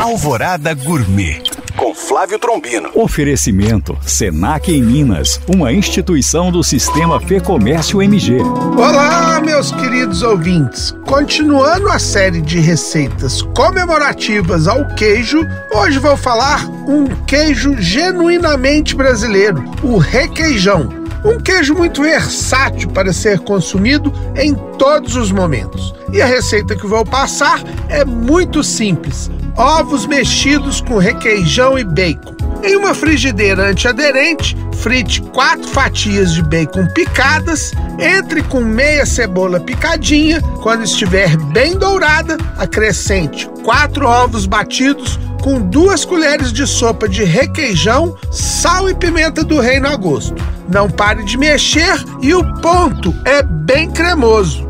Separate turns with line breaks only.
Alvorada Gourmet com Flávio Trombino.
Oferecimento Senac em Minas, uma instituição do Sistema Fê Comércio MG.
Olá, meus queridos ouvintes. Continuando a série de receitas comemorativas ao queijo, hoje vou falar um queijo genuinamente brasileiro, o requeijão. Um queijo muito versátil para ser consumido em todos os momentos. E a receita que vou passar é muito simples: ovos mexidos com requeijão e bacon. Em uma frigideira antiaderente, frite quatro fatias de bacon picadas, entre com meia cebola picadinha. Quando estiver bem dourada, acrescente quatro ovos batidos com duas colheres de sopa de requeijão, sal e pimenta do reino a gosto. Não pare de mexer e o ponto é bem cremoso.